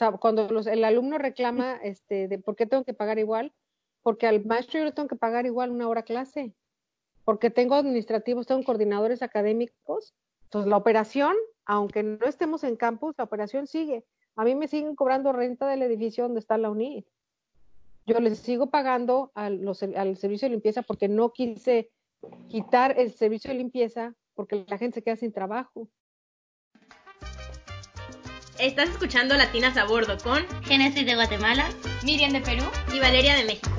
sea, cuando el alumno reclama este, de por qué tengo que pagar igual, porque al maestro yo le tengo que pagar igual una hora clase, porque tengo administrativos, tengo coordinadores académicos, entonces la operación, aunque no estemos en campus, la operación sigue. A mí me siguen cobrando renta del edificio donde está la UNI. Yo les sigo pagando al servicio de limpieza porque no quise quitar el servicio de limpieza porque la gente se queda sin trabajo. Estás escuchando Latinas a Bordo con Génesis de Guatemala, Miriam de Perú y Valeria de México.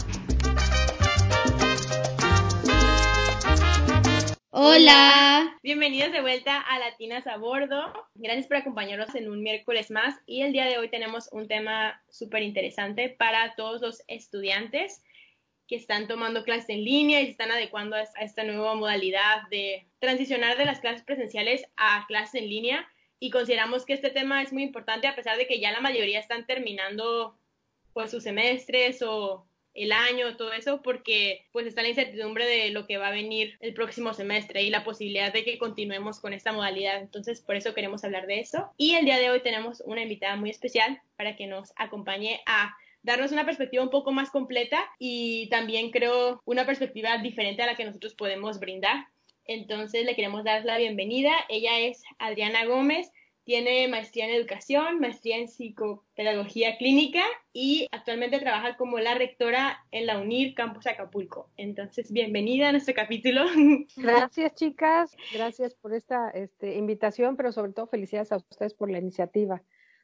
Hola. Bienvenidos de vuelta a Latinas a Bordo. Gracias por acompañarnos en un miércoles más y el día de hoy tenemos un tema súper interesante para todos los estudiantes que están tomando clases en línea y se están adecuando a esta nueva modalidad de transicionar de las clases presenciales a clases en línea y consideramos que este tema es muy importante a pesar de que ya la mayoría están terminando pues sus semestres o el año, todo eso, porque pues está la incertidumbre de lo que va a venir el próximo semestre y la posibilidad de que continuemos con esta modalidad. Entonces, por eso queremos hablar de eso. Y el día de hoy tenemos una invitada muy especial para que nos acompañe a darnos una perspectiva un poco más completa y también creo una perspectiva diferente a la que nosotros podemos brindar. Entonces le queremos dar la bienvenida. Ella es Adriana Gómez, tiene maestría en educación, maestría en psicopedagogía clínica y actualmente trabaja como la rectora en la UNIR Campus Acapulco. Entonces, bienvenida a nuestro capítulo. Gracias, chicas. Gracias por esta este, invitación, pero sobre todo felicidades a ustedes por la iniciativa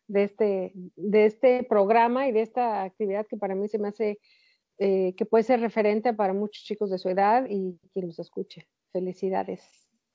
de este, de este programa y de esta actividad que para mí se me hace eh, que puede ser referente para muchos chicos de su edad y quien los escuche. Felicidades.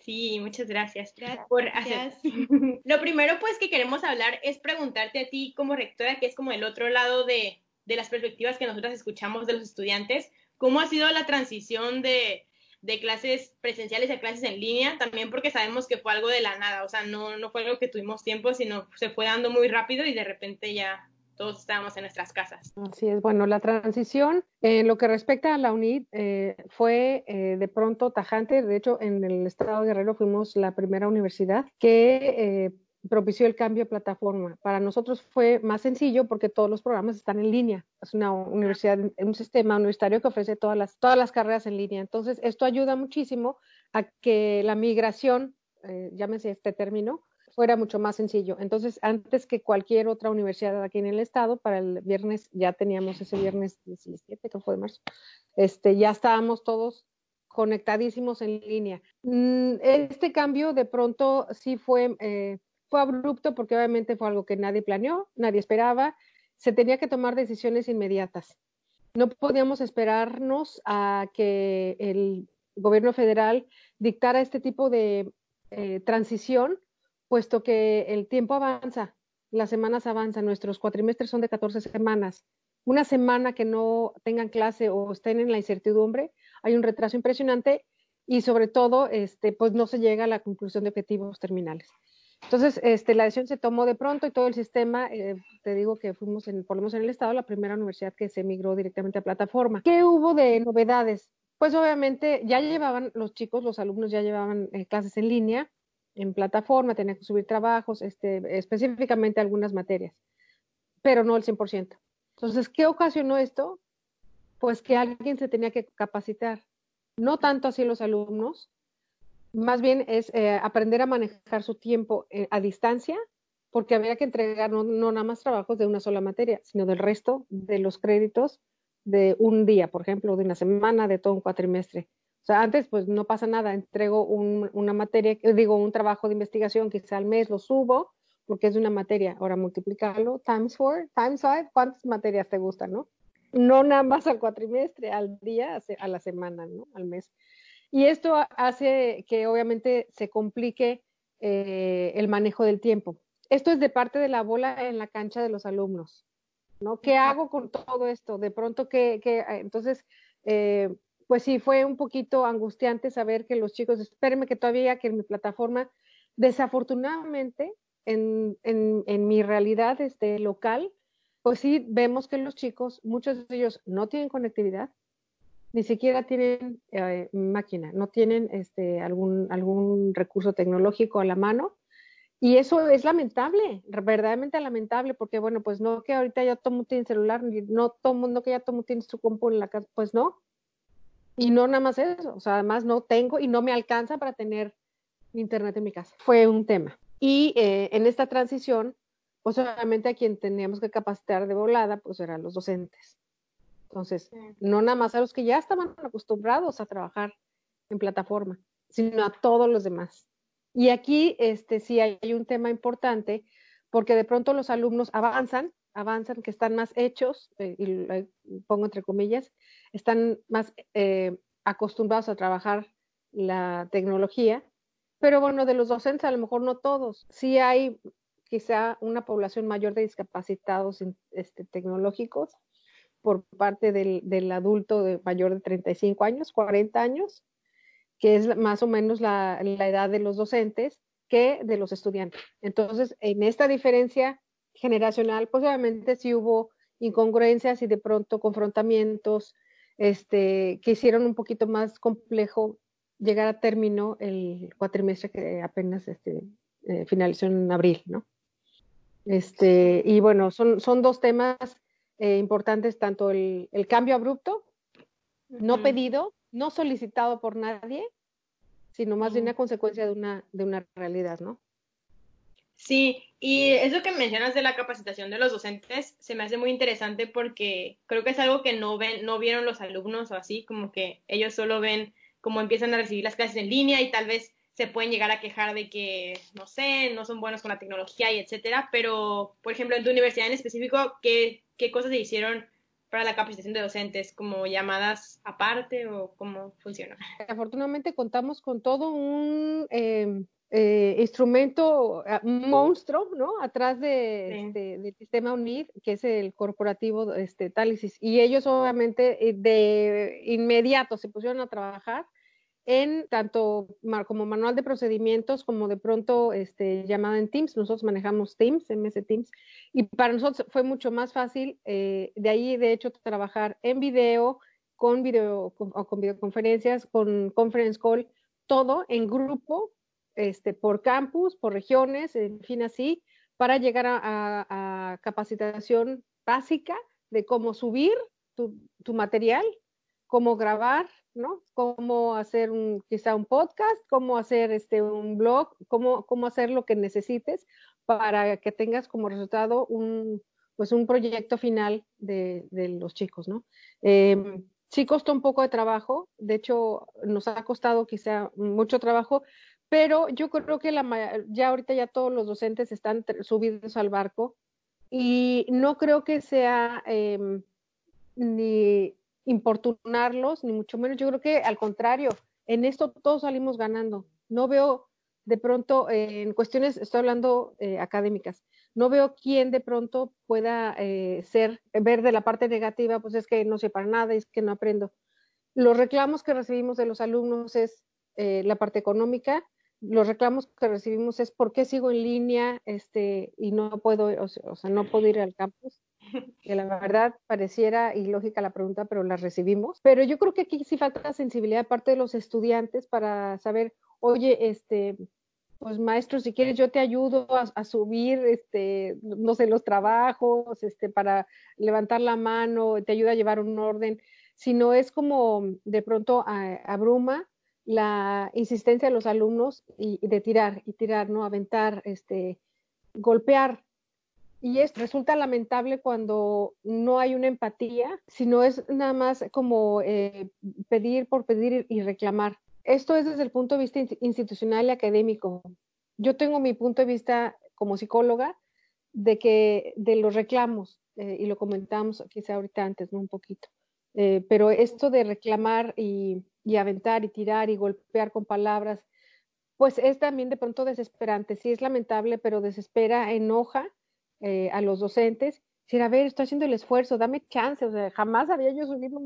Sí, muchas gracias, por hacer. Lo primero pues que queremos hablar es preguntarte a ti como rectora, que es como el otro lado de, de las perspectivas que nosotros escuchamos de los estudiantes, ¿cómo ha sido la transición de, de clases presenciales a clases en línea? También porque sabemos que fue algo de la nada, o sea, no, no fue algo que tuvimos tiempo, sino se fue dando muy rápido y de repente ya todos estábamos en nuestras casas. Así es, bueno, la transición en lo que respecta a la UNID eh, fue eh, de pronto tajante, de hecho en el estado de Guerrero fuimos la primera universidad que eh, propició el cambio de plataforma. Para nosotros fue más sencillo porque todos los programas están en línea. Es una universidad, un sistema universitario que ofrece todas las, todas las carreras en línea. Entonces, esto ayuda muchísimo a que la migración, llámese este término, fuera mucho más sencillo. Entonces, antes que cualquier otra universidad aquí en el estado, para el viernes, ya teníamos ese viernes 17, que fue de marzo, este, ya estábamos todos conectadísimos en línea. Mm, este cambio de pronto sí fue, eh, fue abrupto porque obviamente fue algo que nadie planeó, nadie esperaba, se tenía que tomar decisiones inmediatas. No podíamos esperarnos a que el gobierno federal dictara este tipo de eh, transición puesto que el tiempo avanza, las semanas avanzan, nuestros cuatrimestres son de 14 semanas. Una semana que no tengan clase o estén en la incertidumbre, hay un retraso impresionante y sobre todo, este, pues no se llega a la conclusión de objetivos terminales. Entonces, este, la decisión se tomó de pronto y todo el sistema, eh, te digo que fuimos, en, por lo menos en el estado, la primera universidad que se migró directamente a plataforma. ¿Qué hubo de novedades? Pues obviamente ya llevaban los chicos, los alumnos ya llevaban eh, clases en línea, en plataforma, tenía que subir trabajos, este, específicamente algunas materias, pero no el 100%. Entonces, ¿qué ocasionó esto? Pues que alguien se tenía que capacitar, no tanto así los alumnos, más bien es eh, aprender a manejar su tiempo eh, a distancia, porque había que entregar no, no nada más trabajos de una sola materia, sino del resto de los créditos de un día, por ejemplo, de una semana, de todo un cuatrimestre. O sea, antes pues no pasa nada, entrego una materia, digo, un trabajo de investigación, quizá al mes lo subo, porque es de una materia, ahora multiplicarlo, times four, times five, ¿cuántas materias te gustan, no? No nada más al cuatrimestre, al día, a la semana, ¿no? Al mes. Y esto hace que obviamente se complique eh, el manejo del tiempo. Esto es de parte de la bola en la cancha de los alumnos, ¿no? ¿Qué hago con todo esto? De pronto que, que entonces, eh, pues sí, fue un poquito angustiante saber que los chicos, espérenme que todavía que en mi plataforma, desafortunadamente, en, en, mi realidad este, local, pues sí vemos que los chicos, muchos de ellos no tienen conectividad, ni siquiera tienen eh, máquina, no tienen este, algún, algún recurso tecnológico a la mano Y eso es lamentable, verdaderamente lamentable, porque bueno, pues no que ahorita ya todo mundo tiene celular, no todo mundo que ya todo mundo tiene su compu en la casa, pues no. Y no nada más eso, o sea, además no tengo y no me alcanza para tener internet en mi casa. Fue un tema. Y eh, en esta transición, pues obviamente a quien teníamos que capacitar de volada, pues eran los docentes. Entonces, no nada más a los que ya estaban acostumbrados a trabajar en plataforma, sino a todos los demás. Y aquí este, sí hay un tema importante, porque de pronto los alumnos avanzan, avanzan, que están más hechos, eh, y lo pongo entre comillas, están más eh, acostumbrados a trabajar la tecnología, pero bueno, de los docentes a lo mejor no todos. Sí hay quizá una población mayor de discapacitados este, tecnológicos por parte del, del adulto de mayor de 35 años, 40 años, que es más o menos la, edad de los docentes que de los estudiantes. Entonces, en esta diferencia generacional, pues obviamente sí hubo incongruencias y de pronto confrontamientos este, que hicieron un poquito más complejo llegar a término el cuatrimestre que apenas este, eh, finalizó en abril, ¿no? Este, y bueno, son, son dos temas eh, importantes, tanto el, el cambio abrupto, no pedido, no solicitado por nadie, sino más bien una consecuencia de una, de una realidad, ¿no? Sí, y eso que mencionas de la capacitación de los docentes se me hace muy interesante porque creo que es algo que no ven, no vieron los alumnos o así, como que ellos solo ven cómo empiezan a recibir las clases en línea y tal vez se pueden llegar a quejar de que, no sé, no son buenos con la tecnología y etcétera, pero, por ejemplo, en tu universidad en específico, ¿qué, qué cosas se hicieron para la capacitación de docentes, como llamadas aparte o cómo funciona? Afortunadamente contamos con todo un eh, eh, instrumento, ah, un monstruo, ¿no? Atrás de, este, del sistema UNID, que es el corporativo este, Talisis. Y ellos obviamente eh, de inmediato se pusieron a trabajar en tanto como manual de procedimientos como de pronto este, llamada en Teams. Nosotros manejamos Teams, MS Teams, y para nosotros fue mucho más fácil eh, de ahí, de hecho, trabajar en video, con video o con videoconferencias, con conference call, todo en grupo, este, por campus, por regiones, en fin, así, para llegar a, capacitación básica de cómo subir tu, material, cómo grabar, ¿no? Cómo hacer un, quizá un podcast, cómo hacer este, un blog, cómo, cómo hacer lo que necesites para que tengas como resultado un, pues un proyecto final de, los chicos, ¿no? Eh, sí costó un poco de trabajo, de hecho nos ha costado quizá mucho trabajo, pero yo creo que la, ya ahorita ya todos los docentes están subidos al barco y no creo que sea eh, ni importunarlos, ni mucho menos. Yo creo que al contrario, en esto todos salimos ganando. No veo de pronto, eh, en cuestiones, estoy hablando eh, académicas, no veo quién de pronto pueda eh, ser, ver de la parte negativa, pues es que no sé para nada, es que no aprendo. Los reclamos que recibimos de los alumnos es la parte económica, los reclamos que recibimos es por qué sigo en línea este, y no puedo, o sea, no puedo ir al campus que la verdad pareciera ilógica la pregunta, pero la recibimos. Pero yo creo que aquí sí falta sensibilidad de parte de los estudiantes para saber, oye, este, pues maestro, si quieres yo te ayudo a, subir, este, no sé, los trabajos, este, para levantar la mano, te ayuda a llevar un orden. Si no es como de pronto abruma la insistencia de los alumnos y, de tirar y tirar, ¿no? Aventar, este, golpear y es, resulta lamentable cuando no hay una empatía, sino es nada más como eh, pedir por pedir y reclamar. Esto es desde el punto de vista institucional y académico. Yo tengo mi punto de vista como psicóloga de que de los reclamos, eh, y lo comentamos quizá ahorita antes, ¿no? Un poquito. Eh, pero esto de reclamar y, aventar y tirar y golpear con palabras, pues es también de pronto desesperante. Sí es lamentable, pero desespera, enoja eh, a los docentes, decir, a ver, estoy haciendo el esfuerzo, dame chance, o sea, jamás había yo subido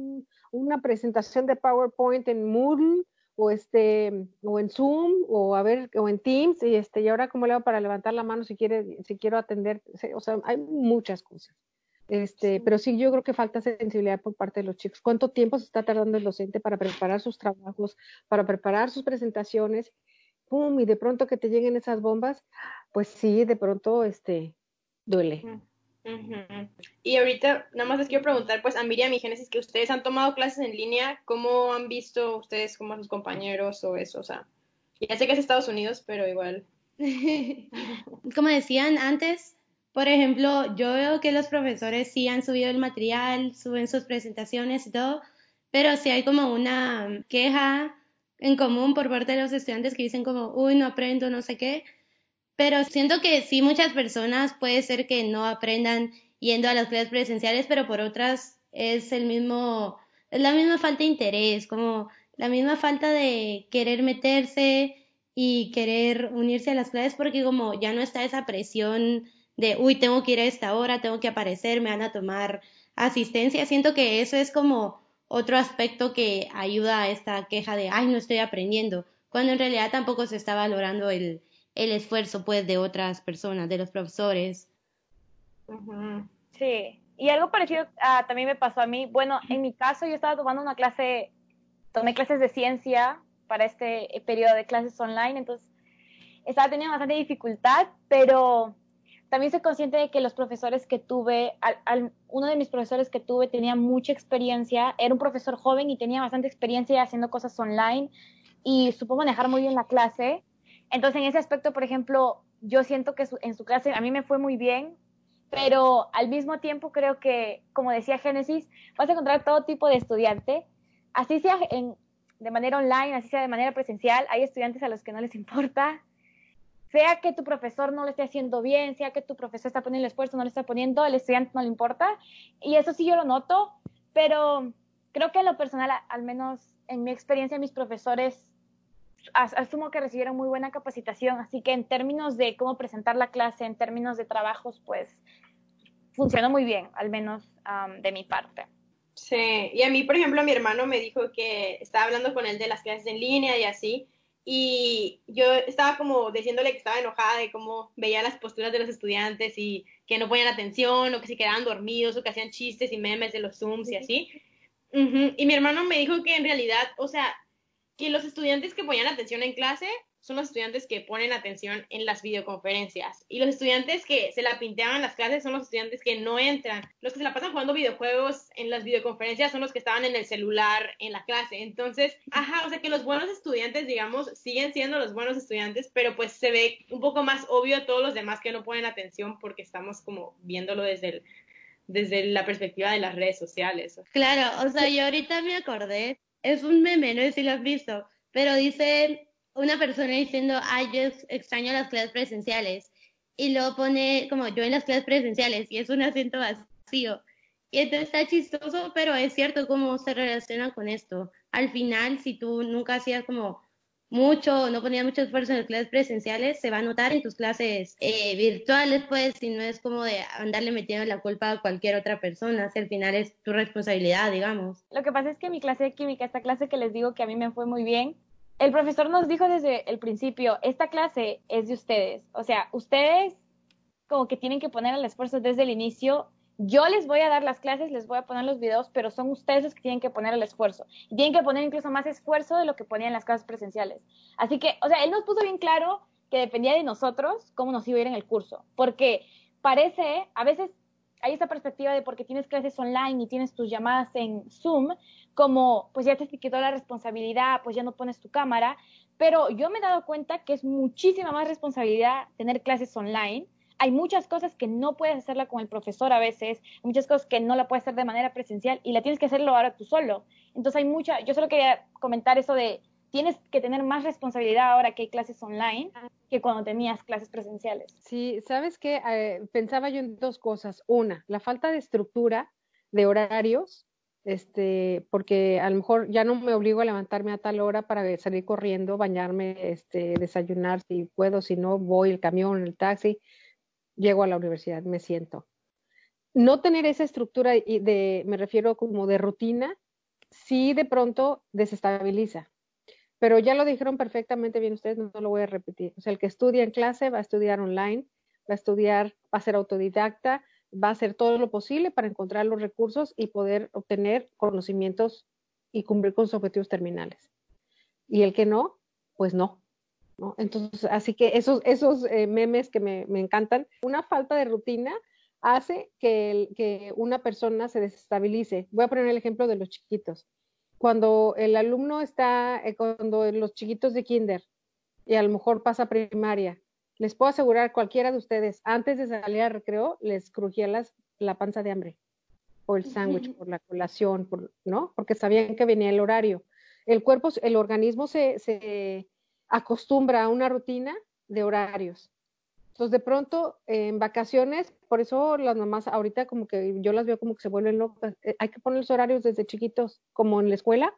una presentación de PowerPoint en Moodle o este o en Zoom o a ver o en Teams y este y ahora cómo le hago para levantar la mano si quiere si quiero atender, o sea, hay muchas cosas. Este, pero sí yo creo que falta sensibilidad por parte de los chicos. ¿Cuánto tiempo se está tardando el docente para preparar sus trabajos, para preparar sus presentaciones? pum, y de pronto que te lleguen esas bombas, pues sí, de pronto, este, duele. Y ahorita, nada más les quiero preguntar, pues, a Miriam y Génesis, que ustedes han tomado clases en línea, ¿cómo han visto ustedes como a sus compañeros o eso? O sea, ya sé que es Estados Unidos, pero igual. como decían antes, por ejemplo, yo veo que los profesores sí han subido el material, suben sus presentaciones y todo, pero sí hay como una queja en común por parte de los estudiantes que dicen como, uy, no aprendo, no sé qué. Pero siento que sí muchas personas puede ser que no aprendan yendo a las clases presenciales, pero por otras es el mismo, es la misma falta de interés, como la misma falta de querer meterse y querer unirse a las clases porque como ya no está esa presión de, uy, tengo que ir a esta hora, tengo que aparecer, me van a tomar asistencia. Siento que eso es como otro aspecto que ayuda a esta queja de, ay, no estoy aprendiendo, cuando en realidad tampoco se está valorando el, el esfuerzo pues de otras personas, de los profesores. Sí, y algo parecido ah, también me pasó a mí. Bueno, en mi caso yo estaba tomando una clase, tomé clases de ciencia para este periodo de clases online, entonces estaba teniendo bastante dificultad, pero también soy consciente de que los profesores que tuve, uno de mis profesores que tuve tenía mucha experiencia, era un profesor joven y tenía bastante experiencia haciendo cosas online y supo manejar muy bien la clase. Entonces, en ese aspecto, por ejemplo, yo siento que en su clase a mí me fue muy bien, pero al mismo tiempo creo que, como decía Génesis, vas a encontrar todo tipo de estudiante, así sea de manera online, así sea de manera presencial, hay estudiantes a los que no les importa, sea que tu profesor no lo esté haciendo bien, sea que tu profesor está poniendo el esfuerzo, no lo está poniendo, el estudiante no le importa. Y eso sí yo lo noto, pero creo que en lo personal, al menos en mi experiencia, mis profesores asumo que recibieron muy buena capacitación, así que en términos de cómo presentar la clase, en términos de trabajos, pues funcionó muy bien, al menos de mi parte. Sí, y a mí, por ejemplo, mi hermano me dijo que estaba hablando con él de las clases en línea y así, y yo estaba como diciéndole que estaba enojada de cómo veía las posturas de los estudiantes y que no ponían atención o que se quedaban dormidos o que hacían chistes y memes de los Zooms y así. Y mi hermano me dijo que en realidad, o sea, que los estudiantes que ponían atención en clase son los estudiantes que ponen atención en las videoconferencias. Y los estudiantes que se la pinteaban en las clases son los estudiantes que no entran. Los que se la pasan jugando videojuegos en las videoconferencias son los que estaban en el celular en la clase. Entonces, ajá, o sea que los buenos estudiantes, digamos, siguen siendo los buenos estudiantes, pero pues se ve un poco más obvio a todos los demás que no ponen atención porque estamos como viéndolo desde el desde la perspectiva de las redes sociales. Claro, o sea, yo ahorita me acordé, es un meme, no sé si lo has visto, pero dice una persona diciendo, ay, yo extraño las clases presenciales. Y luego pone como yo en las clases presenciales y es un acento vacío. Y entonces está chistoso, pero es cierto cómo se relaciona con esto. Al final, si tú nunca hacías como mucho, no ponías mucho esfuerzo en las clases presenciales, se va a notar en tus clases eh, virtuales, pues, si no es como de andarle metiendo la culpa a cualquier otra persona, si al final es tu responsabilidad, digamos. Lo que pasa es que mi clase de química, esta clase que les digo que a mí me fue muy bien, el profesor nos dijo desde el principio, esta clase es de ustedes. O sea, ustedes como que tienen que poner el esfuerzo desde el inicio. Yo les voy a dar las clases, les voy a poner los videos, pero son ustedes los que tienen que poner el esfuerzo. Y tienen que poner incluso más esfuerzo de lo que ponían las clases presenciales. Así que, o sea, él nos puso bien claro que dependía de nosotros cómo nos iba a ir en el curso. Porque parece, a veces hay esa perspectiva de porque tienes clases online y tienes tus llamadas en Zoom, como pues ya te quitó la responsabilidad, pues ya no pones tu cámara, pero yo me he dado cuenta que es muchísima más responsabilidad tener clases online. Hay muchas cosas que no puedes hacerla con el profesor a veces, muchas cosas que no la puedes hacer de manera presencial y la tienes que hacerlo ahora tú solo. Entonces hay mucha, yo solo quería comentar eso de tienes que tener más responsabilidad ahora que hay clases online que cuando tenías clases presenciales. Sí, sabes que eh, pensaba yo en dos cosas. Una, la falta de estructura de horarios, este, porque a lo mejor ya no me obligo a levantarme a tal hora para salir corriendo, bañarme, este, desayunar si puedo, si no voy el camión, el taxi, llego a la universidad, me siento. No tener esa estructura de, me refiero como de rutina, sí de pronto desestabiliza pero ya lo dijeron perfectamente bien ustedes, no, lo voy a repetir. O sea, el que estudia en clase va a estudiar online, va a estudiar, va a ser autodidacta, va a hacer todo lo posible para encontrar los recursos y poder obtener conocimientos y cumplir con sus objetivos terminales. Y el que no, pues no. Entonces, así que esos, eh, memes que me, encantan, una falta de rutina hace que, que una persona se desestabilice. Voy a poner el ejemplo de los chiquitos. Cuando el alumno está, eh, cuando los chiquitos de kinder y a lo mejor pasa primaria, les puedo asegurar cualquiera de ustedes, antes de salir al recreo, les crujía las, la panza de hambre, por el sándwich, por la colación, por, ¿no? Porque sabían que venía el horario. El cuerpo, el organismo se, se acostumbra a una rutina de horarios. Entonces, de pronto, en vacaciones, por eso las mamás ahorita como que yo las veo como que se vuelven locas. Eh, hay que poner los horarios desde chiquitos, como en la escuela.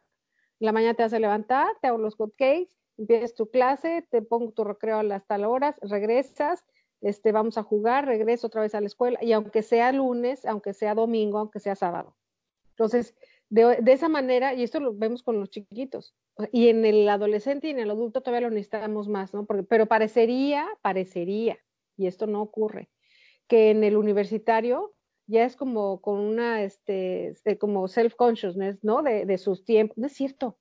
la mañana te vas a levantar, te hago los cupcakes, empiezas tu clase, te pongo tu recreo a las tal horas, regresas, este, vamos a jugar, regreso otra vez a la escuela, y aunque sea lunes, aunque sea domingo, aunque sea sábado. Entonces, de, de esa manera, y esto lo vemos con los chiquitos, y en el adolescente y en el adulto todavía lo necesitamos más, ¿no? Porque, pero parecería, parecería, y esto no ocurre, que en el universitario ya es como con una, este, como self-consciousness, ¿no? De, de, sus tiempos. No es cierto,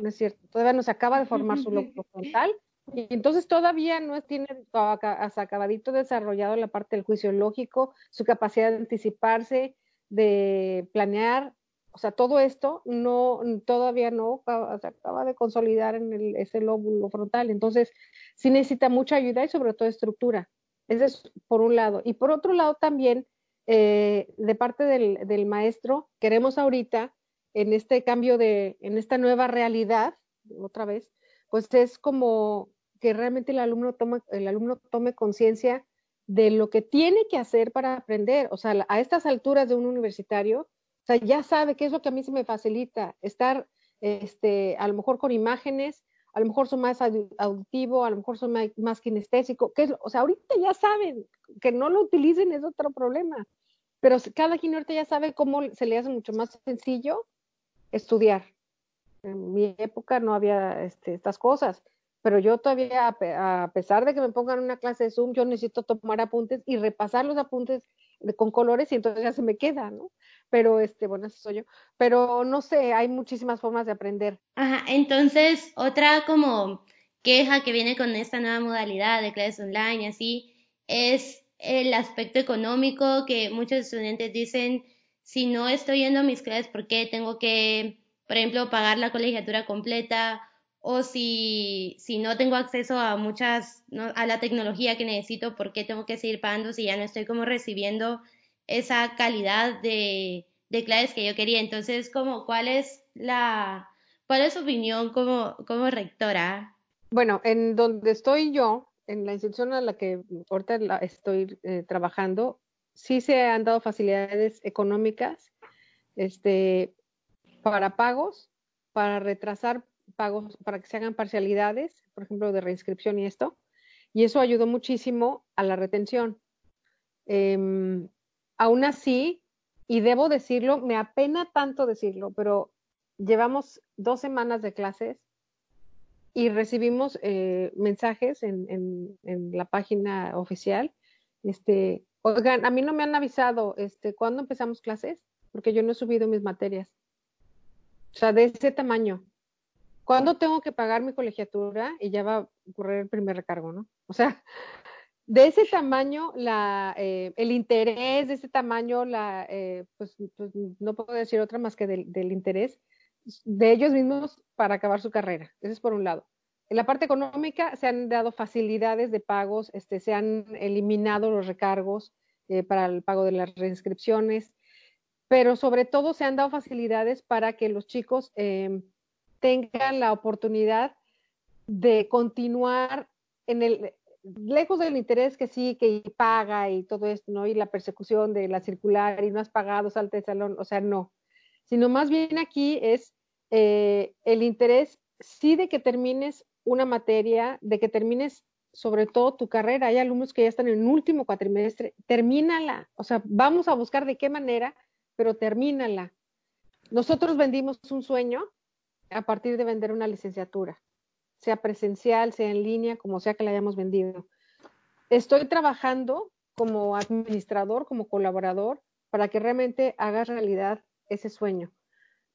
no es cierto. Todavía no se acaba de formar su lóbulo frontal y entonces todavía no tiene hasta acabadito desarrollado la parte del juicio lógico, su capacidad de anticiparse, de planear, o sea, todo esto no todavía no se acaba de consolidar en el, ese lóbulo frontal. Entonces, sí necesita mucha ayuda y sobre todo estructura. Ese es por un lado. Y por otro lado también, eh, de parte del, del, maestro, queremos ahorita, en este cambio de, en esta nueva realidad, otra vez, pues es como que realmente el alumno, toma, el alumno tome conciencia de lo que tiene que hacer para aprender. O sea, a estas alturas de un universitario, o sea, ya sabe qué es lo que a mí se me facilita, estar este, a lo mejor con imágenes, a lo mejor son más auditivo, a lo mejor son más, más kinestésico, que es, o sea, ahorita ya saben, que no lo utilicen es otro problema, pero cada quien ahorita ya sabe cómo se le hace mucho más sencillo estudiar. En mi época no había este, estas cosas, pero yo todavía, a pesar de que me pongan una clase de Zoom, yo necesito tomar apuntes y repasar los apuntes con colores y entonces ya se me queda, ¿no? Pero, este, bueno, eso soy yo. Pero no sé, hay muchísimas formas de aprender. Ajá, entonces, otra como queja que viene con esta nueva modalidad de clases online y así, es el aspecto económico que muchos estudiantes dicen, si no estoy yendo a mis clases, ¿por qué tengo que, por ejemplo, pagar la colegiatura completa? O si, si no tengo acceso a muchas, ¿no? a la tecnología que necesito, ¿por qué tengo que seguir pagando si ya no estoy como recibiendo esa calidad de, de clases que yo quería? Entonces, como, ¿cuál es la, cuál es su opinión como, como rectora? Bueno, en donde estoy yo, en la institución a la que ahorita la estoy eh, trabajando, sí se han dado facilidades económicas este, para pagos, para retrasar pagos, para que se hagan parcialidades, por ejemplo, de reinscripción y esto, y eso ayudó muchísimo a la retención. Eh, aún así, y debo decirlo, me apena tanto decirlo, pero llevamos dos semanas de clases y recibimos eh, mensajes en, en, en, la página oficial, este, Oigan, a mí no me han avisado, este, ¿cuándo empezamos clases? Porque yo no he subido mis materias. O sea, de ese tamaño. ¿Cuándo tengo que pagar mi colegiatura? Y ya va a ocurrir el primer recargo, ¿no? O sea, de ese tamaño, la, eh, el interés, de ese tamaño, la, eh, pues, pues, no puedo decir otra más que del, interés de ellos mismos para acabar su carrera. Eso es por un lado. En la parte económica se han dado facilidades de pagos, este, se han eliminado los recargos eh, para el pago de las reinscripciones, pero sobre todo se han dado facilidades para que los chicos eh, tengan la oportunidad de continuar en el lejos del interés que sí, que paga y todo esto, ¿no? Y la persecución de la circular y no has pagado, salte de salón, o sea, no. Sino más bien aquí es eh, el interés sí de que termines una materia, de que termines sobre todo tu carrera. Hay alumnos que ya están en el último cuatrimestre, termínala. O sea, vamos a buscar de qué manera, pero termínala. Nosotros vendimos un sueño a partir de vender una licenciatura, sea presencial, sea en línea, como sea que la hayamos vendido. Estoy trabajando como administrador, como colaborador, para que realmente hagas realidad ese sueño.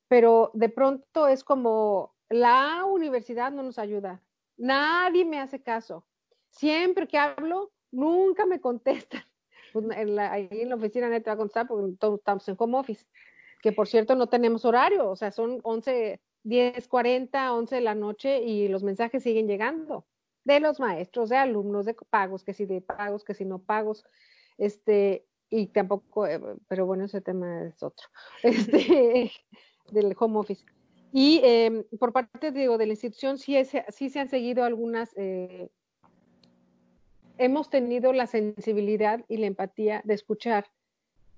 Pero de pronto es como la universidad no nos ayuda, nadie me hace caso. Siempre que hablo, nunca me contestan. Pues, ahí en la oficina nadie te va a contestar porque estamos en home office. Que por cierto no tenemos horario, o sea, son 11, 10, 40, 11 de la noche y los mensajes siguen llegando de los maestros, de alumnos, de pagos, que si de pagos, que si no pagos, este, y tampoco, eh, pero bueno, ese tema es otro, este, del home office. Y eh, por parte digo, de la institución sí, es, sí se han seguido algunas, eh, hemos tenido la sensibilidad y la empatía de escuchar.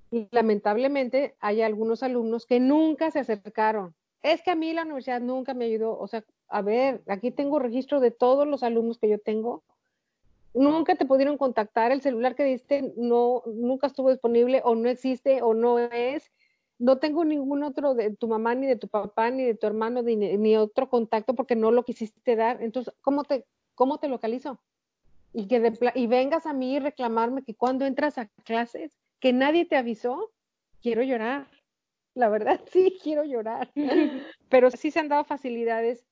Y lamentablemente hay algunos alumnos que nunca se acercaron. Es que a mí la universidad nunca me ayudó. O sea, a ver, aquí tengo registro de todos los alumnos que yo tengo. Nunca te pudieron contactar, el celular que diste no, nunca estuvo disponible o no existe o no es no tengo ningún otro de tu mamá, ni de tu papá, ni de tu hermano, ni, otro contacto porque no lo quisiste dar. Entonces, ¿cómo te, cómo te localizo? Y, que y vengas a mí y reclamarme que cuando entras a clases, que nadie te avisó, quiero llorar. La verdad, sí, quiero llorar. Pero sí se han dado facilidades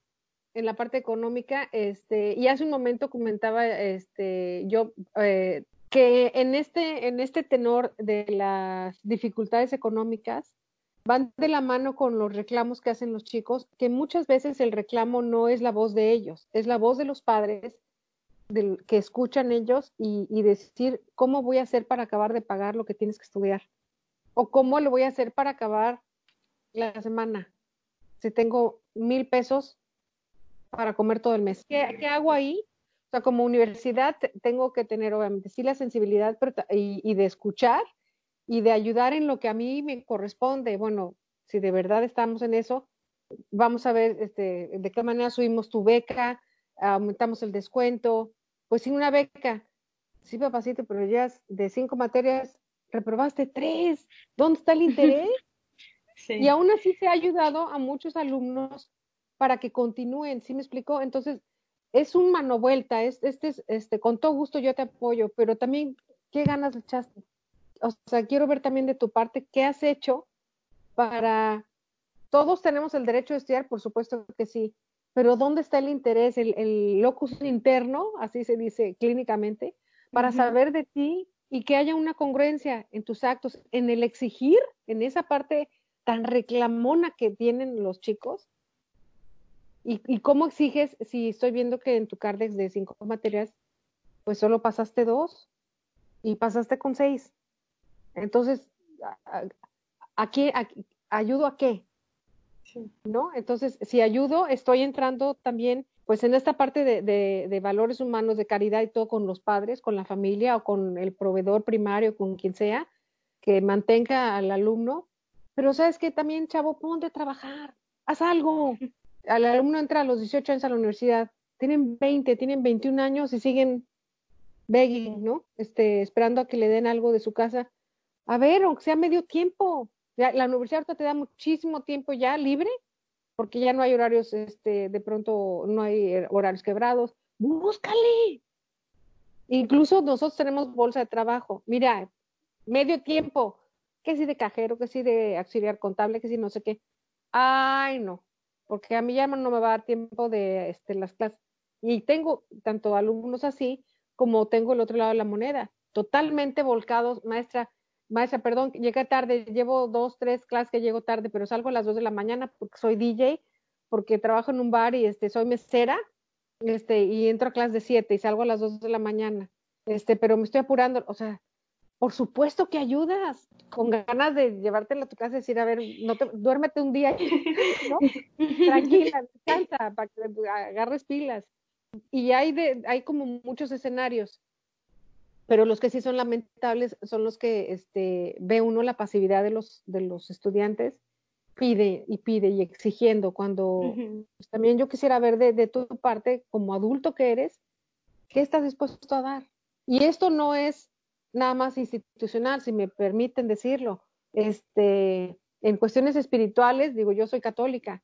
en la parte económica. Este, y hace un momento comentaba este, yo eh, que en este, en este tenor de las dificultades económicas, van de la mano con los reclamos que hacen los chicos, que muchas veces el reclamo no es la voz de ellos, es la voz de los padres que escuchan ellos y, decir cómo voy a hacer para acabar de pagar lo que tienes que estudiar o cómo lo voy a hacer para acabar la semana. Si tengo mil pesos para comer todo el mes, ¿qué, qué hago ahí? O sea, como universidad tengo que tener obviamente sí la sensibilidad y de escuchar y de ayudar en lo que a mí me corresponde. Bueno, si de verdad estamos en eso, vamos a ver este, de qué manera subimos tu beca, aumentamos el descuento. Pues sin una beca, sí, papacito, pero ya de cinco materias reprobaste tres. ¿Dónde está el interés? Y aún así se ha ayudado a muchos alumnos para que continúen, ¿sí me explicó? Entonces, es un mano vuelta, es, este, este, con todo gusto yo te apoyo, pero también, ¿qué ganas echaste? o sea, quiero ver también de tu parte qué has hecho para, todos tenemos el derecho de estudiar, por supuesto que sí, pero ¿dónde está el interés, el, locus interno, así se dice clínicamente, para saber de ti y que haya una congruencia en tus actos, en el exigir, en esa parte tan reclamona que tienen los chicos? ¿Y, y cómo exiges si estoy viendo que en tu cardex de cinco materias, pues solo pasaste dos y pasaste con seis? Entonces, ¿a, qué, ayudo a qué? ¿No? Entonces, si ayudo, estoy entrando también, pues en esta parte de, de, valores humanos, de caridad y todo con los padres, con la familia o con el proveedor primario, con quien sea, que mantenga al alumno. Pero sabes que también, chavo, ponte a trabajar, haz algo. Al alumno entra a los 18 años a la universidad, tienen 20, tienen 21 años y siguen begging, ¿no? Este, esperando a que le den algo de su casa a ver, aunque sea medio tiempo. la universidad ahorita te da muchísimo tiempo ya libre, porque ya no hay horarios, este, de pronto no hay eh, horarios quebrados. Búscale. Incluso nosotros tenemos bolsa de trabajo. Mira, medio tiempo, que si de cajero, que si de auxiliar contable, que si no sé qué. Ay, no, porque a mí ya no me va a dar tiempo de este, las clases. Y tengo tanto alumnos así como tengo el otro lado de la moneda, totalmente volcados, maestra, maestra, perdón, llegué tarde, llevo dos, tres clases que llego tarde, pero salgo a las dos de la mañana porque soy DJ, porque trabajo en un bar y este, soy mesera, este, y entro a clase de siete y salgo a las dos de la mañana, este, pero me estoy apurando, o sea, por supuesto que ayudas, con ganas de llevártela a tu casa y decir, a ver, no te, duérmete un día. Tranquila, descansa, para que agarres pilas. Y hay, de, hay como muchos escenarios pero los que sí son lamentables son los que este, ve uno la pasividad de los, de los estudiantes, pide y pide y exigiendo, cuando pues, también yo quisiera ver de, tu parte, como adulto que eres, ¿qué estás dispuesto a dar? Y esto no es nada más institucional, si me permiten decirlo. Este, en cuestiones espirituales, digo, yo soy católica,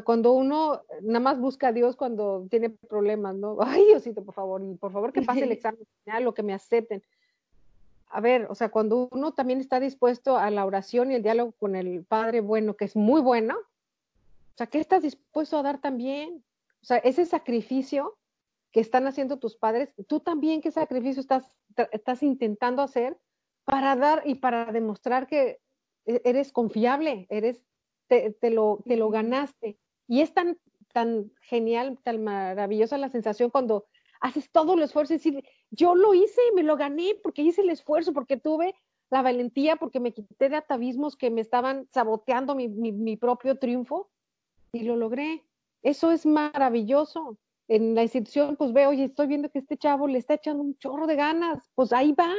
cuando uno nada más busca a Dios cuando tiene problemas, ¿no? Ay, Diosito, por favor, y por favor que pase el examen lo que me acepten. A ver, o sea, cuando uno también está dispuesto a la oración y el diálogo con el Padre bueno, que es muy bueno, o sea, ¿qué estás dispuesto a dar también? O sea, ese sacrificio que están haciendo tus padres, tú también qué sacrificio estás, estás intentando hacer para dar y para demostrar que e-, eres confiable, eres, te, lo, te lo ganaste. Y es tan, tan genial, tan maravillosa la sensación cuando haces todo el esfuerzo y decir, yo lo hice, me lo gané porque hice el esfuerzo, porque tuve la valentía, porque me quité de atavismos que me estaban saboteando mi, mi propio triunfo y lo logré. Eso es maravilloso. En la institución, pues veo, oye, estoy viendo que este chavo le está echando un chorro de ganas, pues ahí va,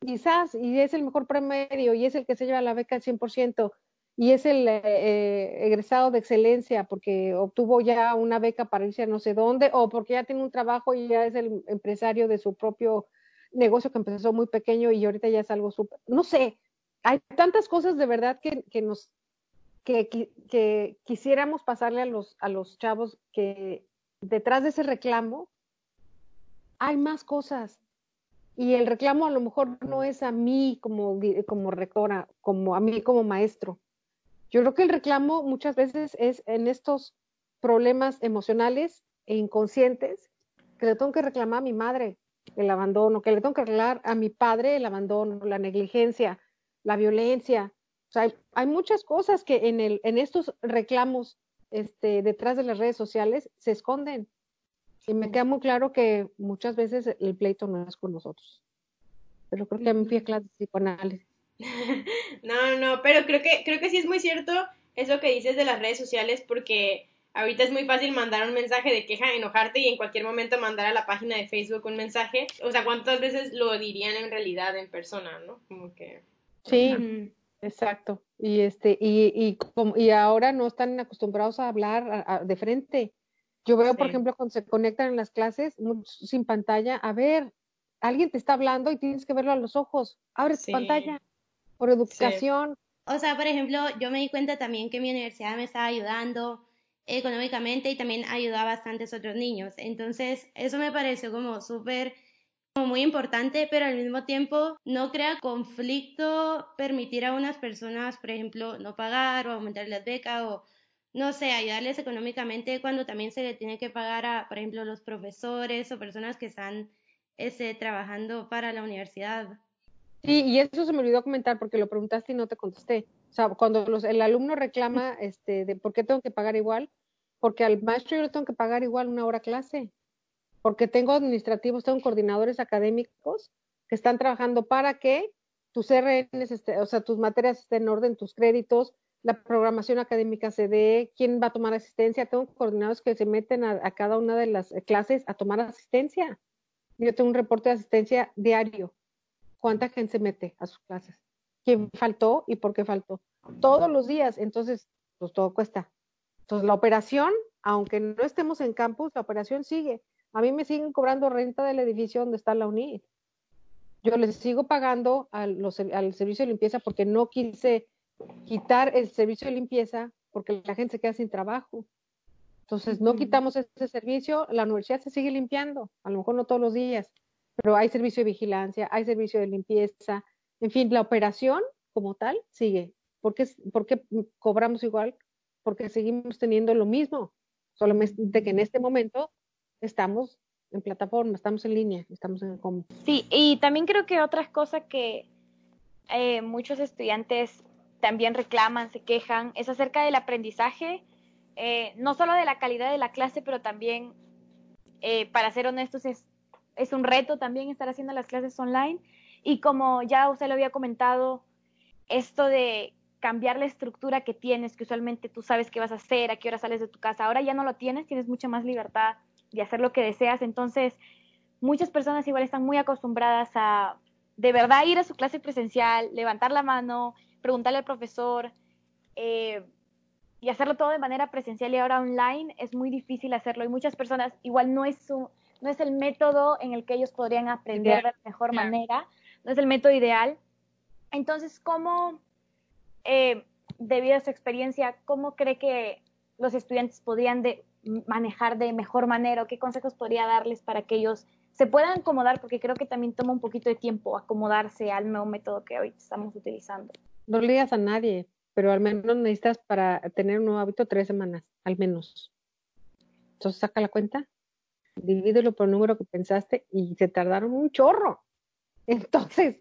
quizás, y es el mejor promedio, y es el que se lleva la beca al 100%, y es el eh, egresado de excelencia porque obtuvo ya una beca para irse a no sé dónde, o porque ya tiene un trabajo y ya es el empresario de su propio negocio que empezó muy pequeño y ahorita ya es algo súper, no sé, hay tantas cosas de verdad que, que nos que, que, quisiéramos pasarle a los, a los chavos que detrás de ese reclamo hay más cosas. Y el reclamo a lo mejor no es a mí como, como rectora, como a mí como maestro. Yo creo que el reclamo muchas veces es en estos problemas emocionales e inconscientes que le tengo que reclamar a mi madre el abandono, que le tengo que reclamar a mi padre el abandono, la negligencia, la violencia, o sea, hay, muchas cosas que en, el, en estos reclamos este, detrás de las redes sociales se esconden. Y me queda muy claro que muchas veces el pleito no es con nosotros. Pero creo que a mí fui a clase de psicoanálisis. no, no, pero creo que, creo que sí es muy cierto eso que dices de las redes sociales porque ahorita es muy fácil mandar un mensaje de queja, enojarte y en cualquier momento mandar a la página de Facebook un mensaje. O sea, ¿cuántas veces lo dirían en realidad en persona, no? Como que... Sí. Exacto. Y este, y, y, como, y ahora no están acostumbrados a hablar de frente. Yo veo, por ejemplo, cuando se conectan en las clases sin pantalla, a ver, alguien te está hablando y tienes que verlo a los ojos. Abre tu pantalla por educación. O sea, por ejemplo, yo me di cuenta también que mi universidad me estaba ayudando económicamente y también ayudaba a bastantes otros niños. Entonces, eso me pareció como súper como muy importante, pero al mismo tiempo no crea conflicto permitir a unas personas, por ejemplo, no pagar o aumentar las becas o no sé, ayudarles económicamente cuando también se le tiene que pagar a, por ejemplo, los profesores o personas que están ese, trabajando para la universidad. Sí, y eso se me olvidó comentar porque lo preguntaste y no te contesté. O sea, cuando los, el alumno reclama este, de por qué tengo que pagar igual, porque al maestro yo le tengo que pagar igual una hora clase porque tengo administrativos, tengo coordinadores académicos que están trabajando para que tus RNs, este, o sea, tus materias estén en orden, tus créditos, la programación académica se dé, quién va a tomar asistencia. Tengo coordinadores que se meten a, cada una de las clases a tomar asistencia. Yo tengo un reporte de asistencia diario. ¿Cuánta gente se mete a sus clases? ¿Quién faltó y por qué faltó? Todos los días. Entonces, pues todo cuesta. Entonces, la operación, aunque no estemos en campus, la operación sigue. A mí me siguen cobrando renta del edificio donde está la UNID. Yo les sigo pagando al, servicio de limpieza porque no quise quitar el servicio de limpieza porque la gente se queda sin trabajo. Entonces, no quitamos ese servicio, la universidad se sigue limpiando, a lo mejor no todos los días, pero hay servicio de vigilancia, hay servicio de limpieza, en fin, la operación como tal sigue. ¿Por qué, ¿Por qué cobramos igual? Porque seguimos teniendo lo mismo, solamente que en este momento estamos en plataforma, estamos en línea, estamos en cómo. Sí, y también creo que otras cosas que eh, muchos estudiantes también reclaman, se quejan, es acerca del aprendizaje, eh, no solo de la calidad de la clase, pero también, eh, para ser honestos, es, es un reto también estar haciendo las clases online. Y como ya usted lo había comentado, esto de cambiar la estructura que tienes, que usualmente tú sabes qué vas a hacer, a qué hora sales de tu casa, ahora ya no lo tienes, tienes mucha más libertad y hacer lo que deseas. Entonces, muchas personas igual están muy acostumbradas a de verdad ir a su clase presencial, levantar la mano, preguntarle al profesor eh, y hacerlo todo de manera presencial y ahora online es muy difícil hacerlo y muchas personas igual no es no es el método en el que ellos podrían aprender de la mejor manera, no es el método ideal. Entonces, ¿cómo, eh, debido a su experiencia, cómo cree que los estudiantes podrían de, manejar de mejor manera o qué consejos podría darles para que ellos se puedan acomodar, porque creo que también toma un poquito de tiempo acomodarse al nuevo método que hoy estamos utilizando. No le digas a nadie, pero al menos necesitas para tener un nuevo hábito tres semanas, al menos. Entonces saca la cuenta. Divídelo por el número que pensaste y se tardaron un chorro. Entonces,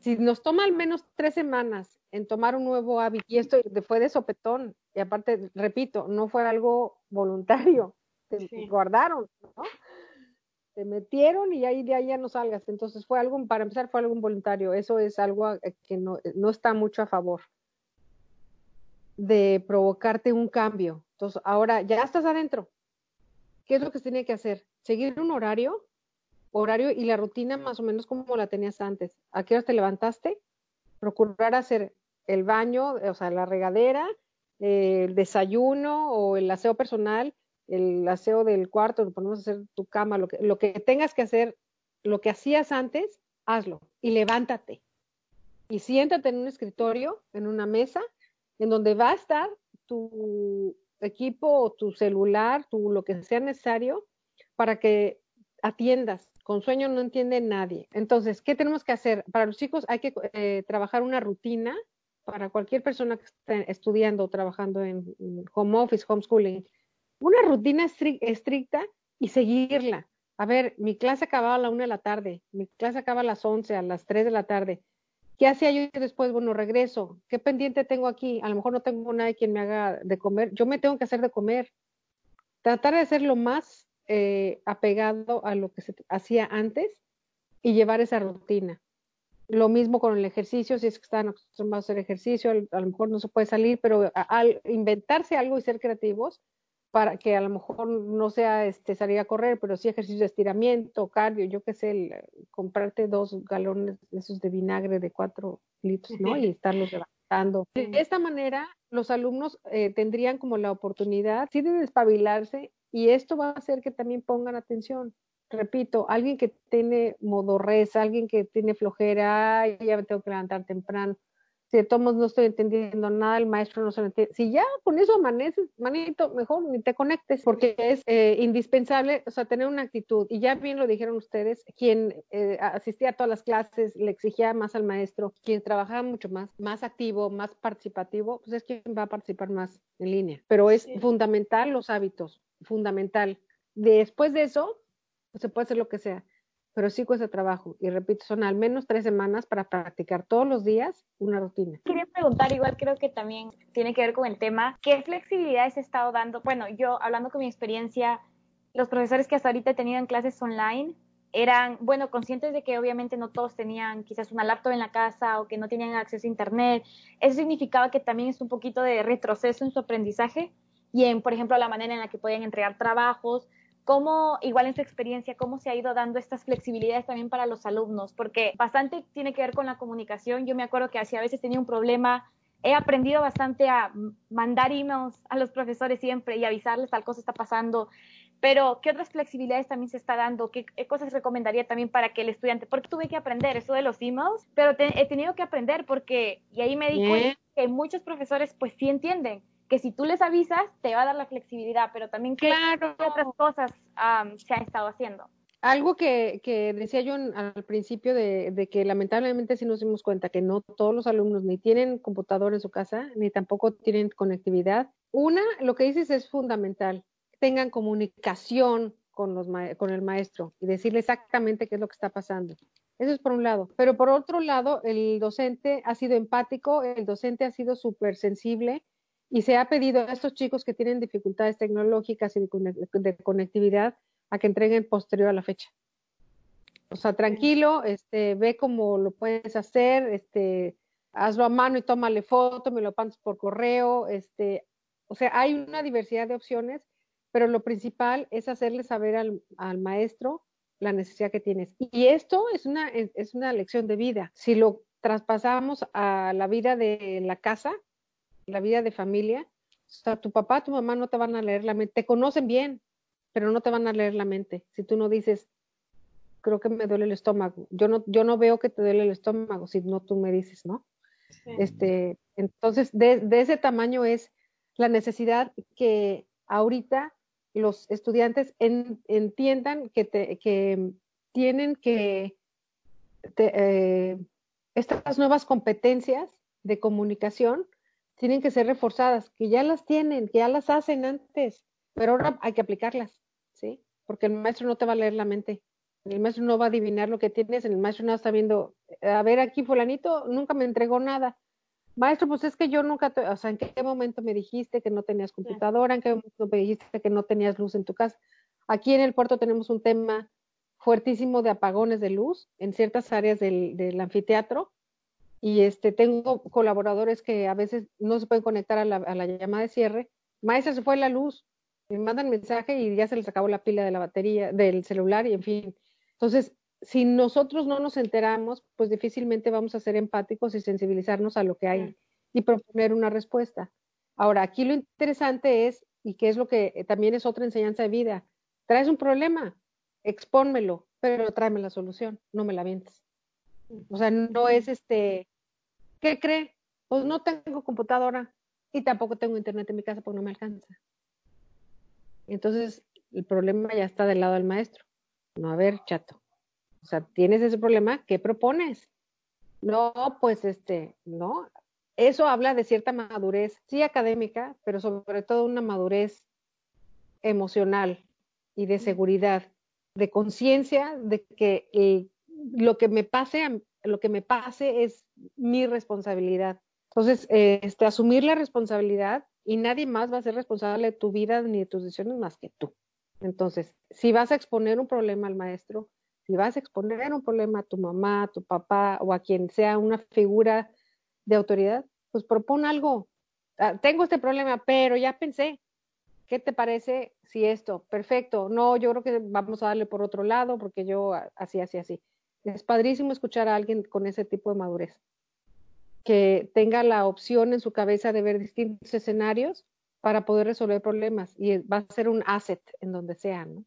si nos toma al menos tres semanas en tomar un nuevo hábito, y esto fue de sopetón, y aparte, repito, no fue algo voluntario, te guardaron, ¿no? Te metieron y ahí de ahí ya no salgas. Entonces fue algo, para empezar, fue algo voluntario. Eso es algo eh, que no, no está mucho a favor de provocarte un cambio. Entonces, ahora ya estás adentro. ¿Qué es lo que se tiene que hacer? Seguir un horario, horario y la rutina más o menos como la tenías antes. ¿A qué hora te levantaste? Procurar hacer el baño, o sea, la regadera, el desayuno o el aseo personal, el aseo del cuarto, ponemos a hacer tu cama, lo que, lo que tengas que hacer, lo que hacías antes, hazlo y levántate. Y siéntate en un escritorio, en una mesa, en donde va a estar tu equipo o tu celular, tu, lo que sea necesario para que atiendas. Con sueño no entiende nadie. Entonces, ¿qué tenemos que hacer? Para los chicos hay que eh, trabajar una rutina para cualquier persona que esté estudiando o trabajando en home office, homeschooling. Una rutina estricta y seguirla. A ver, mi clase acababa a la una de la tarde, mi clase acaba a las once, a las tres de la tarde. ¿Qué hacía yo después? Bueno, regreso. ¿Qué pendiente tengo aquí? A lo mejor no tengo nadie quien me haga de comer. Yo me tengo que hacer de comer. Tratar de ser lo más eh, apegado a lo que se hacía antes y llevar esa rutina. Lo mismo con el ejercicio, si es que están acostumbrados a hacer ejercicio, a lo mejor no se puede salir, pero al inventarse algo y ser creativos, para que a lo mejor no sea este, salir a correr, pero sí ejercicio de estiramiento, cardio, yo qué sé, comprarte dos galones esos de vinagre de cuatro litros, ¿no? Y estarlos levantando. De esta manera, los alumnos eh, tendrían como la oportunidad, sí, de despabilarse y esto va a hacer que también pongan atención. Repito, alguien que tiene modorreza, alguien que tiene flojera, ya me tengo que levantar temprano, de todos no estoy entendiendo nada, el maestro no se lo entiende. Si ya con eso amaneces, manito, mejor ni te conectes, porque es eh, indispensable, o sea, tener una actitud. Y ya bien lo dijeron ustedes, quien eh, asistía a todas las clases le exigía más al maestro, quien trabajaba mucho más, más activo, más participativo, pues es quien va a participar más en línea. Pero es fundamental los hábitos, fundamental. Después de eso, pues se puede hacer lo que sea pero sí cuesta trabajo. Y repito, son al menos tres semanas para practicar todos los días una rutina. Quería preguntar, igual creo que también tiene que ver con el tema, ¿qué flexibilidades he estado dando? Bueno, yo hablando con mi experiencia, los profesores que hasta ahorita he tenido en clases online eran, bueno, conscientes de que obviamente no todos tenían quizás una laptop en la casa o que no tenían acceso a Internet. Eso significaba que también es un poquito de retroceso en su aprendizaje y en, por ejemplo, la manera en la que podían entregar trabajos ¿Cómo, igual en su experiencia, cómo se ha ido dando estas flexibilidades también para los alumnos? Porque bastante tiene que ver con la comunicación. Yo me acuerdo que así a veces tenía un problema. He aprendido bastante a mandar emails a los profesores siempre y avisarles tal cosa está pasando. Pero, ¿qué otras flexibilidades también se está dando? ¿Qué, cosas recomendaría también para que el estudiante? Porque tuve que aprender eso de los emails, pero he tenido que aprender porque, y ahí me di cuenta que muchos profesores pues sí entienden que si tú les avisas, te va a dar la flexibilidad, pero también claro. qué otras cosas se han estado haciendo. Algo que, que decía yo al principio de, de, que lamentablemente sí nos dimos cuenta que no todos los alumnos ni tienen computador en su casa, ni tampoco tienen conectividad. Una, lo que dices es fundamental, tengan comunicación con, los con el maestro y decirle exactamente qué es lo que está pasando. Eso es por un lado. Pero por otro lado, el docente ha sido empático, el docente ha sido súper sensible y se ha pedido a estos chicos que tienen dificultades tecnológicas y de, conectividad a que entreguen posterior a la fecha. O sea, tranquilo, este, ve cómo lo puedes hacer, este, hazlo a mano y tómale foto, me lo pasas por correo, este, o sea, hay una diversidad de opciones, pero lo principal es hacerle saber al, al maestro la necesidad que tienes. Y esto es una, es una lección de vida. Si lo traspasamos a la vida de la casa, la vida de familia, o sea, tu papá, tu mamá no te van a leer la mente, te conocen bien, pero no te van a leer la mente. Si tú no dices, creo que me duele el estómago, yo no, yo no veo que te duele el estómago, si no tú me dices, ¿no? Este, entonces, de, de, ese tamaño es la necesidad que ahorita los estudiantes entiendan que, te, que tienen que eh, estas nuevas competencias de comunicación tienen que ser reforzadas, que ya las tienen, que ya las hacen antes, pero ahora hay que aplicarlas, ¿sí? porque el maestro no te va a leer la mente. El maestro no va a adivinar lo que tienes, el maestro no está viendo, a ver aquí fulanito nunca me entregó nada. Maestro, pues es que yo nunca, te, o sea, ¿en qué momento me dijiste que no tenías computadora? ¿En qué momento me dijiste que no tenías luz en tu casa? Aquí en el puerto tenemos un tema fuertísimo de apagones de luz en ciertas áreas del, del anfiteatro y este tengo colaboradores que a veces no se pueden conectar a la, a la llamada de cierre. Maestra, se fue la luz, me mandan mensaje y ya se les acabó la pila de la batería del celular y en fin. Entonces, si nosotros no nos enteramos, pues difícilmente vamos a ser empáticos y sensibilizarnos a lo que hay y proponer una respuesta. Ahora, aquí lo interesante es, y que es lo que también es otra enseñanza de vida, traes un problema, expónmelo, pero tráeme la solución, no me la vientes. O sea, no es este, ¿qué cree? Pues no tengo computadora y tampoco tengo internet en mi casa porque no me alcanza. Entonces, el problema ya está del lado del maestro. No, a ver, chato. O sea, tienes ese problema, ¿qué propones? No, pues este, no. Eso habla de cierta madurez, sí académica, pero sobre todo una madurez emocional y de seguridad, de conciencia de que lo que me pase, lo que me pase es mi responsabilidad. Entonces, este, asumir la responsabilidad y nadie más va a ser responsable de tu vida ni de tus decisiones más que tú. Entonces, si vas a exponer un problema al maestro, si vas a exponer un problema a tu mamá, a tu papá o a quien sea una figura de autoridad, pues propon algo. Ah, tengo este problema, pero ya pensé, ¿qué te parece si esto? Perfecto. No, yo creo que vamos a darle por otro lado porque yo así, así, así. Es padrísimo escuchar a alguien con ese tipo de madurez, que tenga la opción en su cabeza de ver distintos escenarios para poder resolver problemas y va a ser un asset en donde sea, ¿no?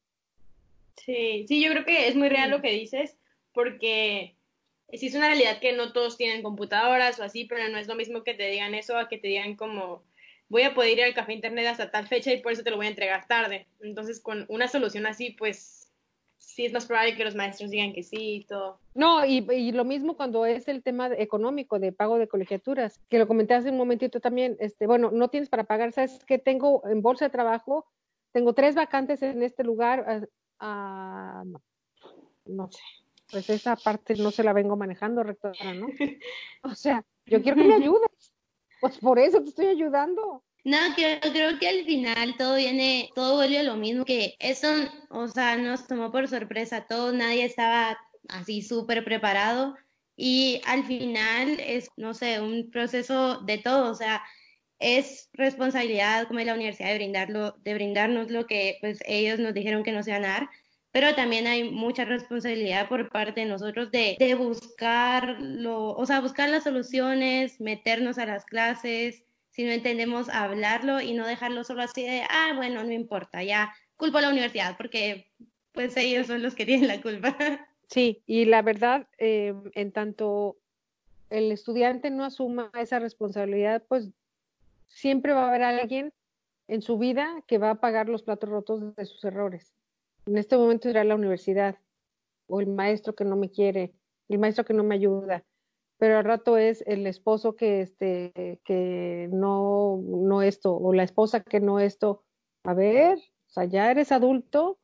Sí, sí, yo creo que es muy real lo que dices, porque sí es una realidad que no todos tienen computadoras o así, pero no es lo mismo que te digan eso a que te digan como voy a poder ir al café internet hasta tal fecha y por eso te lo voy a entregar tarde. Entonces, con una solución así, pues sí es más probable que los maestros digan que sí y todo. No, y, y lo mismo cuando es el tema económico de pago de colegiaturas, que lo comenté hace un momentito también, este, bueno, no tienes para pagar, sabes que tengo en bolsa de trabajo, tengo tres vacantes en este lugar, ah, ah no, no sé, pues esa parte no se la vengo manejando, rectora, ¿no? O sea, yo quiero que me ayudes, pues por eso te estoy ayudando. No, creo, que al final todo viene, todo vuelve a lo mismo, que eso, o sea, nos tomó por sorpresa todo, nadie estaba así súper preparado y al final es, no sé, un proceso de todo, o sea, es responsabilidad como de la universidad de brindarlo, de brindarnos lo que pues ellos nos dijeron que nos iban a dar, pero también hay mucha responsabilidad por parte de nosotros de, de buscar o sea, buscar las soluciones, meternos a las clases, si no entendemos hablarlo y no dejarlo solo así de, ah, bueno, no importa, ya culpo a la universidad porque pues ellos son los que tienen la culpa. Sí, y la verdad, eh, en tanto el estudiante no asuma esa responsabilidad, pues siempre va a haber alguien en su vida que va a pagar los platos rotos de sus errores. En este momento será la universidad o el maestro que no me quiere, el maestro que no me ayuda, pero al rato es el esposo que este que no no esto o la esposa que no esto a ver o ya eres adulto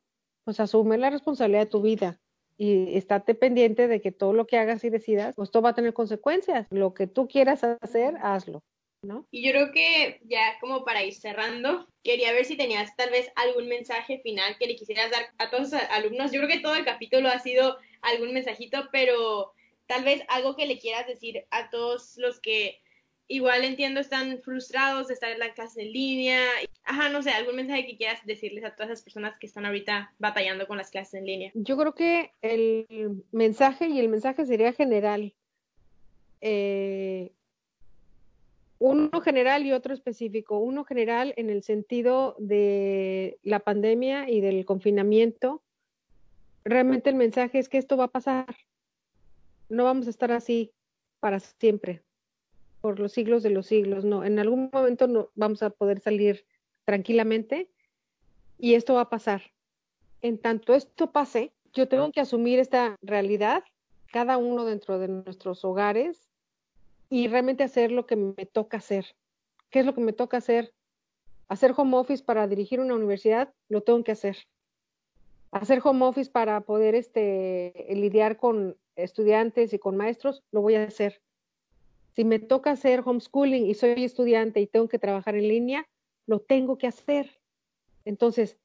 pues asume la responsabilidad de tu vida y estate pendiente de que todo lo que hagas y decidas pues todo va a tener consecuencias lo que tú quieras hacer hazlo ¿No? Y yo creo que ya como para ir cerrando, quería ver si tenías tal vez algún mensaje final que le quisieras dar a todos los alumnos. Yo creo que todo el capítulo ha sido algún mensajito, pero tal vez algo que le quieras decir a todos los que igual entiendo están frustrados de estar en la clase en línea. Ajá, no sé, algún mensaje que quieras decirles a todas esas personas que están ahorita batallando con las clases en línea. Yo creo que el mensaje y el mensaje sería general. Eh, uno general y otro específico. Uno general en el sentido de la pandemia y del confinamiento. Realmente el mensaje es que esto va a pasar no vamos a estar así para siempre, por los siglos de los siglos, no, en algún momento no vamos a poder salir tranquilamente y esto va a pasar. En tanto esto pase, yo tengo que asumir esta realidad, cada uno dentro de nuestros hogares, y realmente hacer lo que me toca hacer. ¿Qué es lo que me toca hacer? Hacer home office para dirigir una universidad, lo tengo que hacer. hacer home office para poder este, lidiar con estudiantes y con maestros, lo voy a hacer. Si me toca hacer homeschooling y soy estudiante y tengo que trabajar en línea, lo tengo que hacer. Entonces,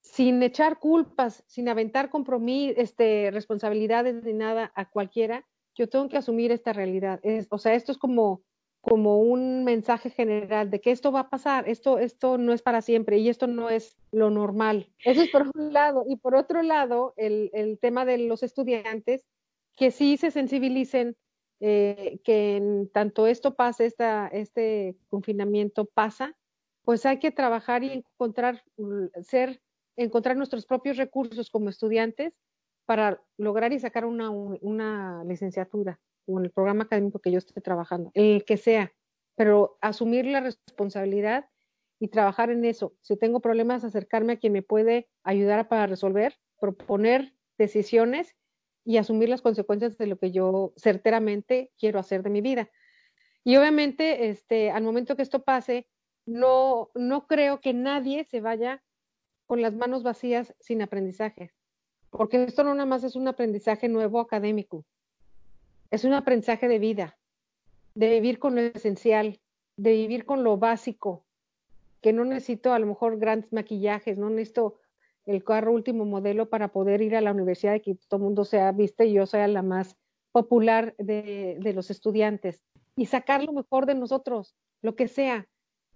sin echar culpas, sin aventar compromisos, este, responsabilidades ni nada a cualquiera, yo tengo que asumir esta realidad. o sea, esto es como, como un mensaje general de que esto va a pasar, esto, esto no es para siempre y esto no es lo normal. Eso es por un lado. Y por otro lado, el, el tema de los estudiantes, que sí se sensibilicen, eh, que en tanto esto pase, esta, este confinamiento pasa, pues hay que trabajar y encontrar, ser, encontrar nuestros propios recursos como estudiantes para lograr y sacar una, una licenciatura o en el programa académico que yo esté trabajando, el que sea, pero asumir la responsabilidad y trabajar en eso. Si tengo problemas, acercarme a quien me puede ayudar para resolver, proponer decisiones y asumir las consecuencias de lo que yo certeramente quiero hacer de mi vida. Y obviamente, este, al momento que esto pase, no, no creo que nadie se vaya con las manos vacías sin aprendizaje, porque esto no nada más es un aprendizaje nuevo académico, es un aprendizaje de vida, de vivir con lo esencial, de vivir con lo básico, que no necesito a lo mejor grandes maquillajes, no necesito el carro último modelo para poder ir a la universidad y que todo el mundo sea viste y yo sea la más popular de, de los estudiantes y sacar lo mejor de nosotros, lo que sea.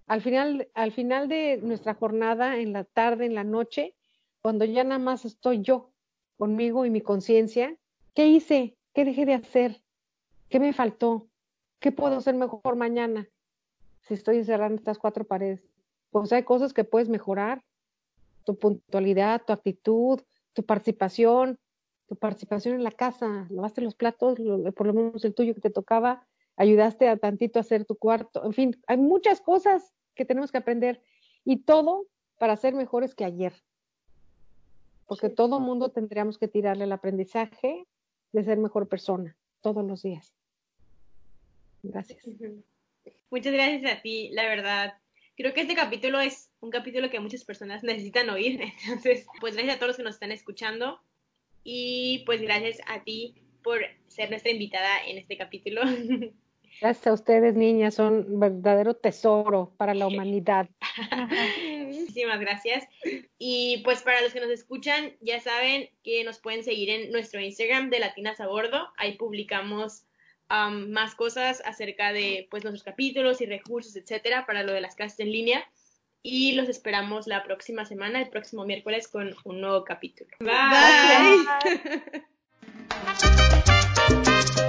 Al final, al final de nuestra jornada, en la tarde, en la noche, cuando ya nada más estoy yo conmigo y mi conciencia, ¿qué hice? ¿Qué dejé de hacer? ¿Qué me faltó? ¿Qué puedo hacer mejor mañana? Si estoy encerrada en estas cuatro paredes. Pues hay cosas que puedes mejorar. Tu puntualidad, tu actitud, tu participación, tu participación en la casa. Lavaste los platos, por lo menos el tuyo que te tocaba. Ayudaste a tantito a hacer tu cuarto. En fin, hay muchas cosas que tenemos que aprender y todo para ser mejores que ayer. Porque todo mundo tendríamos que tirarle el aprendizaje de ser mejor persona todos los días. Gracias. Muchas gracias a ti, la verdad. Creo que este capítulo es un capítulo que muchas personas necesitan oír. Entonces, pues gracias a todos los que nos están escuchando y pues gracias a ti por ser nuestra invitada en este capítulo. Gracias a ustedes, niñas, son verdadero tesoro para la humanidad. Muchísimas gracias. Y pues para los que nos escuchan, ya saben que nos pueden seguir en nuestro Instagram de Latinas a Bordo. Ahí publicamos más cosas acerca de pues nuestros capítulos y recursos, etcétera, para lo de las clases en línea. Y los esperamos la próxima semana, el próximo miércoles, con un nuevo capítulo. Bye. Bye.